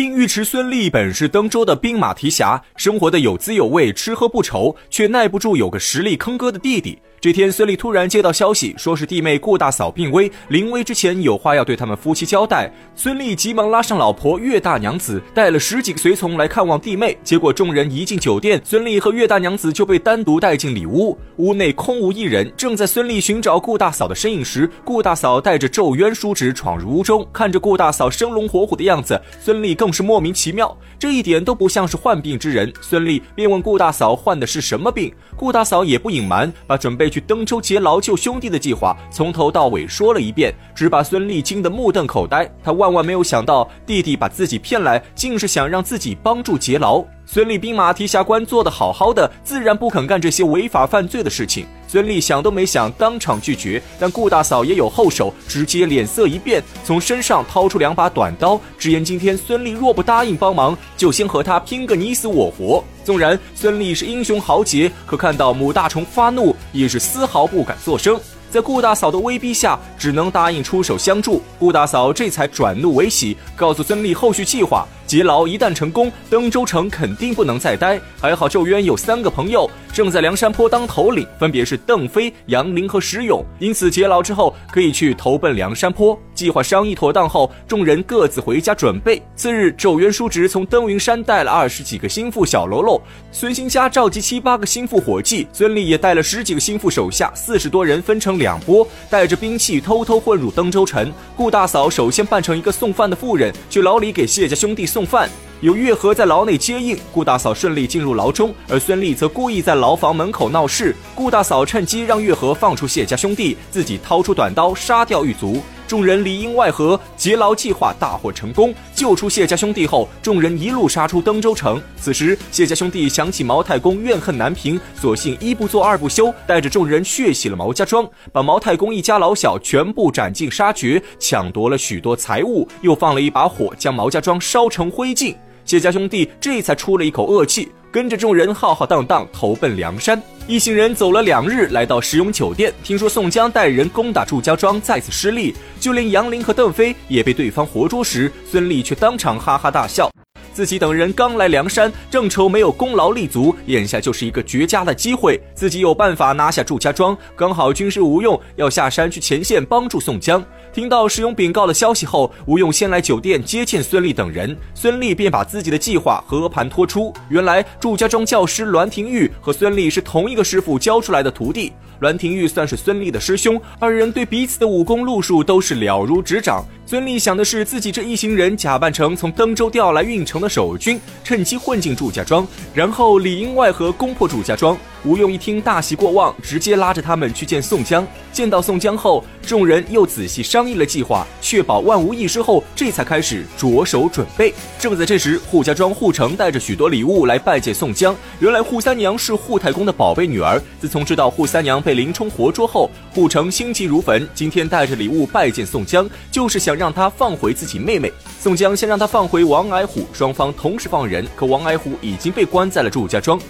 并尉迟孙立本是登州的兵马提辖，生活的有滋有味，吃喝不愁，却耐不住有个实力坑哥的弟弟。这天，孙俪突然接到消息，说是弟妹顾大嫂病危，临危之前有话要对他们夫妻交代。孙俪急忙拉上老婆岳大娘子，带了十几个随从来看望弟妹。结果众人一进酒店，孙俪和岳大娘子就被单独带进里屋，屋内空无一人。正在孙俪寻找顾大嫂的身影时，顾大嫂带着咒冤书纸闯入屋中，看着顾大嫂生龙活虎的样子，孙俪更是莫名其妙，这一点都不像是患病之人。孙俪便问顾大嫂患的是什么病，顾大嫂也不隐瞒，把准备。去登州劫牢救兄弟的计划从头到尾说了一遍，只把孙俪惊得目瞪口呆。他万万没有想到，弟弟把自己骗来，竟是想让自己帮助劫牢。孙立兵马提辖官做得好好的，自然不肯干这些违法犯罪的事情。孙俪想都没想，当场拒绝。但顾大嫂也有后手，直接脸色一变，从身上掏出两把短刀，直言今天孙俪若不答应帮忙，就先和他拼个你死我活。纵然孙俪是英雄豪杰，可看到母大虫发怒，也是丝毫不敢作声。在顾大嫂的威逼下，只能答应出手相助。顾大嫂这才转怒为喜，告诉孙俪后续计划。劫牢一旦成功，登州城肯定不能再待。还好咒渊有三个朋友正在梁山坡当头领，分别是邓飞、杨林和石勇，因此劫牢之后可以去投奔梁山坡。计划商议妥当后，众人各自回家准备。次日，咒渊叔侄从登云山带了二十几个心腹小喽啰，孙兴家召集七八个心腹伙计，孙立也带了十几个心腹手下，四十多人分成两拨，带着兵器偷偷混入登州城。顾大嫂首先扮成一个送饭的妇人，去牢里给谢家兄弟送。送饭，有月河在牢内接应，顾大嫂顺利进入牢中，而孙俪则故意在牢房门口闹事。顾大嫂趁机让月河放出谢家兄弟，自己掏出短刀杀掉狱卒。众人里应外合，劫牢计划大获成功。救出谢家兄弟后，众人一路杀出登州城。此时，谢家兄弟想起毛太公怨恨难平，索性一不做二不休，带着众人血洗了毛家庄，把毛太公一家老小全部斩尽杀绝，抢夺了许多财物，又放了一把火，将毛家庄烧成灰烬。谢家兄弟这才出了一口恶气。跟着众人浩浩荡荡投奔梁山，一行人走了两日，来到石勇酒店。听说宋江带人攻打祝家庄，再次失利，就连杨林和邓飞也被对方活捉时，孙俪却当场哈哈大笑。自己等人刚来梁山，正愁没有功劳立足，眼下就是一个绝佳的机会，自己有办法拿下祝家庄。刚好军师吴用要下山去前线帮助宋江，听到石勇禀告的消息后，吴用先来酒店接见孙俪等人，孙俪便把自己的计划和盘托出。原来祝家庄教师栾廷玉和孙俪是同一个师傅教出来的徒弟。栾廷玉算是孙俪的师兄，二人对彼此的武功路数都是了如指掌。孙俪想的是自己这一行人假扮成从登州调来运城的守军，趁机混进祝家庄，然后里应外合攻破祝家庄。吴用一听大喜过望，直接拉着他们去见宋江。见到宋江后，众人又仔细商议了计划，确保万无一失后，这才开始着手准备。正在这时，扈家庄扈城带着许多礼物来拜见宋江。原来扈三娘是扈太公的宝贝女儿。自从知道扈三娘被林冲活捉后，扈城心急如焚，今天带着礼物拜见宋江，就是想让他放回自己妹妹。宋江先让他放回王矮虎，双方同时放人，可王矮虎已经被关在了祝家庄。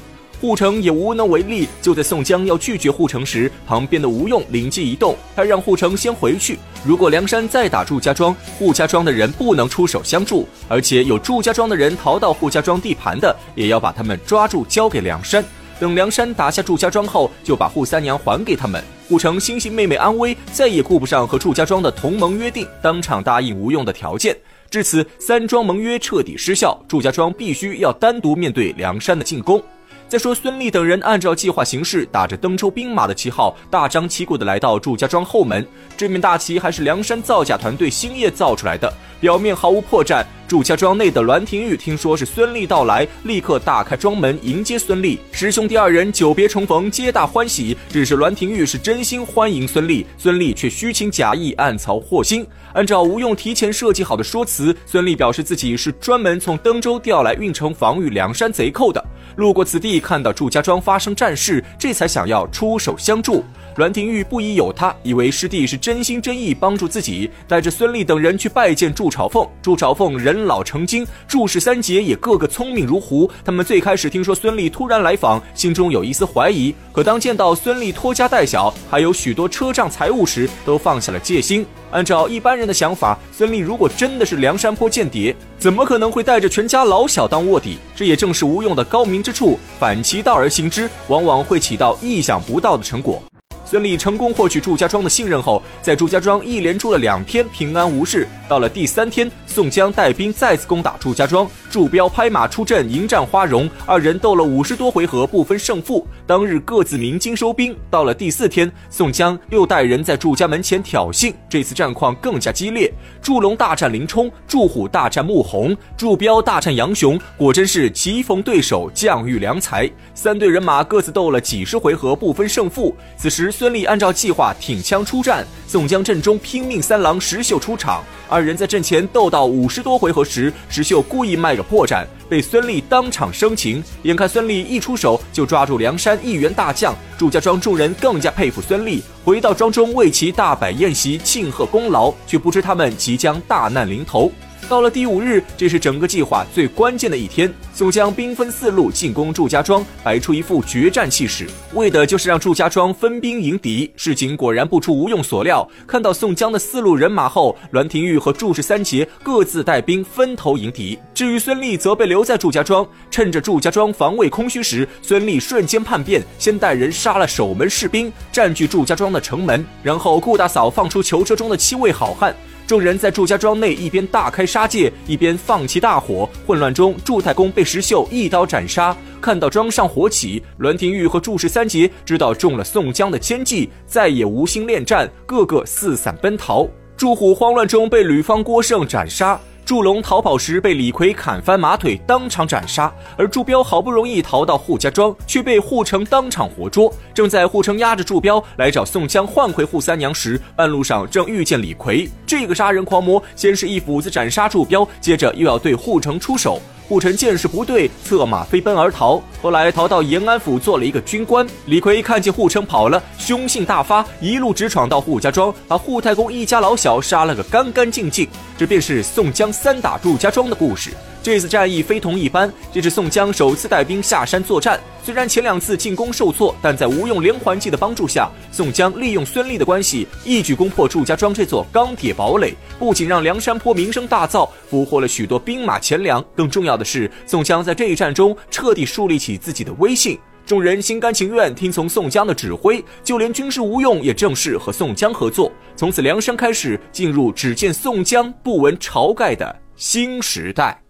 护城也无能为力。就在宋江要拒绝护城时，旁边的吴用灵机一动，他让护城先回去。如果梁山再打祝家庄，扈家庄的人不能出手相助，而且有祝家庄的人逃到扈家庄地盘的，也要把他们抓住交给梁山。等梁山打下祝家庄后，就把扈三娘还给他们。扈城心系妹妹安危，再也顾不上和祝家庄的同盟约定，当场答应吴用的条件。至此，三庄盟约彻底失效，祝家庄必须要单独面对梁山的进攻。再说，孙俪等人按照计划行事，打着登州兵马的旗号，大张旗鼓地来到祝家庄后门。这面大旗还是梁山造假团队星夜造出来的，表面毫无破绽。祝家庄内的栾廷玉听说是孙俪到来，立刻大开庄门迎接孙俪。师兄弟二人久别重逢，皆大欢喜。只是栾廷玉是真心欢迎孙俪，孙俪却虚情假意，暗藏祸心。按照吴用提前设计好的说辞，孙俪表示自己是专门从登州调来运城防御梁山贼寇的。路过此地，看到祝家庄发生战事，这才想要出手相助。栾廷玉不疑有他，以为师弟是真心真意帮助自己，带着孙俪等人去拜见祝朝凤。祝朝凤人人老成精，祝氏三杰也个个聪明如狐。他们最开始听说孙俪突然来访，心中有一丝怀疑，可当见到孙俪拖家带小，还有许多车仗财物时，都放下了戒心。按照一般人的想法，孙俪如果真的是梁山坡间谍，怎么可能会带着全家老小当卧底？这也正是吴用的高明之处，反其道而行之，往往会起到意想不到的成果。孙俪成功获取祝家庄的信任后，在祝家庄一连住了两天，平安无事。到了第三天，宋江带兵再次攻打祝家庄，祝彪拍马出阵迎战花荣，二人斗了五十多回合不分胜负。当日各自鸣金收兵。到了第四天，宋江又带人在祝家门前挑衅，这次战况更加激烈。祝龙大战林冲，祝虎大战穆弘，祝彪大战杨雄，果真是棋逢对手，将遇良才。三队人马各自斗了几十回合不分胜负。此时。孙俪按照计划挺枪出战，宋江阵中拼命三郎石秀出场，二人在阵前斗到五十多回合时，石秀故意卖个破绽，被孙俪当场生擒。眼看孙俪一出手就抓住梁山一员大将，祝家庄众人更加佩服孙俪，回到庄中为其大摆宴席庆贺功劳，却不知他们即将大难临头。到了第五日，这是整个计划最关键的一天。宋江兵分四路进攻祝家庄，摆出一副决战气势，为的就是让祝家庄分兵迎敌。事情果然不出吴用所料，看到宋江的四路人马后，栾廷玉和祝氏三杰各自带兵分头迎敌。至于孙立，则被留在祝家庄，趁着祝家庄防卫空虚时，孙立瞬间叛变，先带人杀了守门士兵，占据祝家庄的城门，然后顾大嫂放出囚车中的七位好汉。众人在祝家庄内一边大开杀戒，一边放起大火。混乱中，祝太公被石秀一刀斩杀。看到庄上火起，栾廷玉和祝氏三杰知道中了宋江的奸计，再也无心恋战，个个四散奔逃。祝虎慌乱中被吕方、郭盛斩杀。祝龙逃跑时被李逵砍翻马腿，当场斩杀；而祝彪好不容易逃到扈家庄，却被扈城当场活捉。正在扈城押着祝彪来找宋江换回扈三娘时，半路上正遇见李逵。这个杀人狂魔先是一斧子斩杀祝彪，接着又要对扈城出手。扈城见势不对，策马飞奔而逃。后来逃到延安府做了一个军官。李逵看见扈城跑了，凶性大发，一路直闯到扈家庄，把扈太公一家老小杀了个干干净净。这便是宋江三打祝家庄的故事。这次战役非同一般，这是宋江首次带兵下山作战。虽然前两次进攻受挫，但在吴用连环计的帮助下，宋江利用孙立的关系，一举攻破祝家庄这座钢铁堡垒，不仅让梁山坡名声大噪，俘获了许多兵马钱粮。更重要的是，宋江在这一战中彻底树立起自己的威信，众人心甘情愿听从宋江的指挥，就连军师吴用也正式和宋江合作。从此，梁山开始进入只见宋江不闻晁盖的新时代。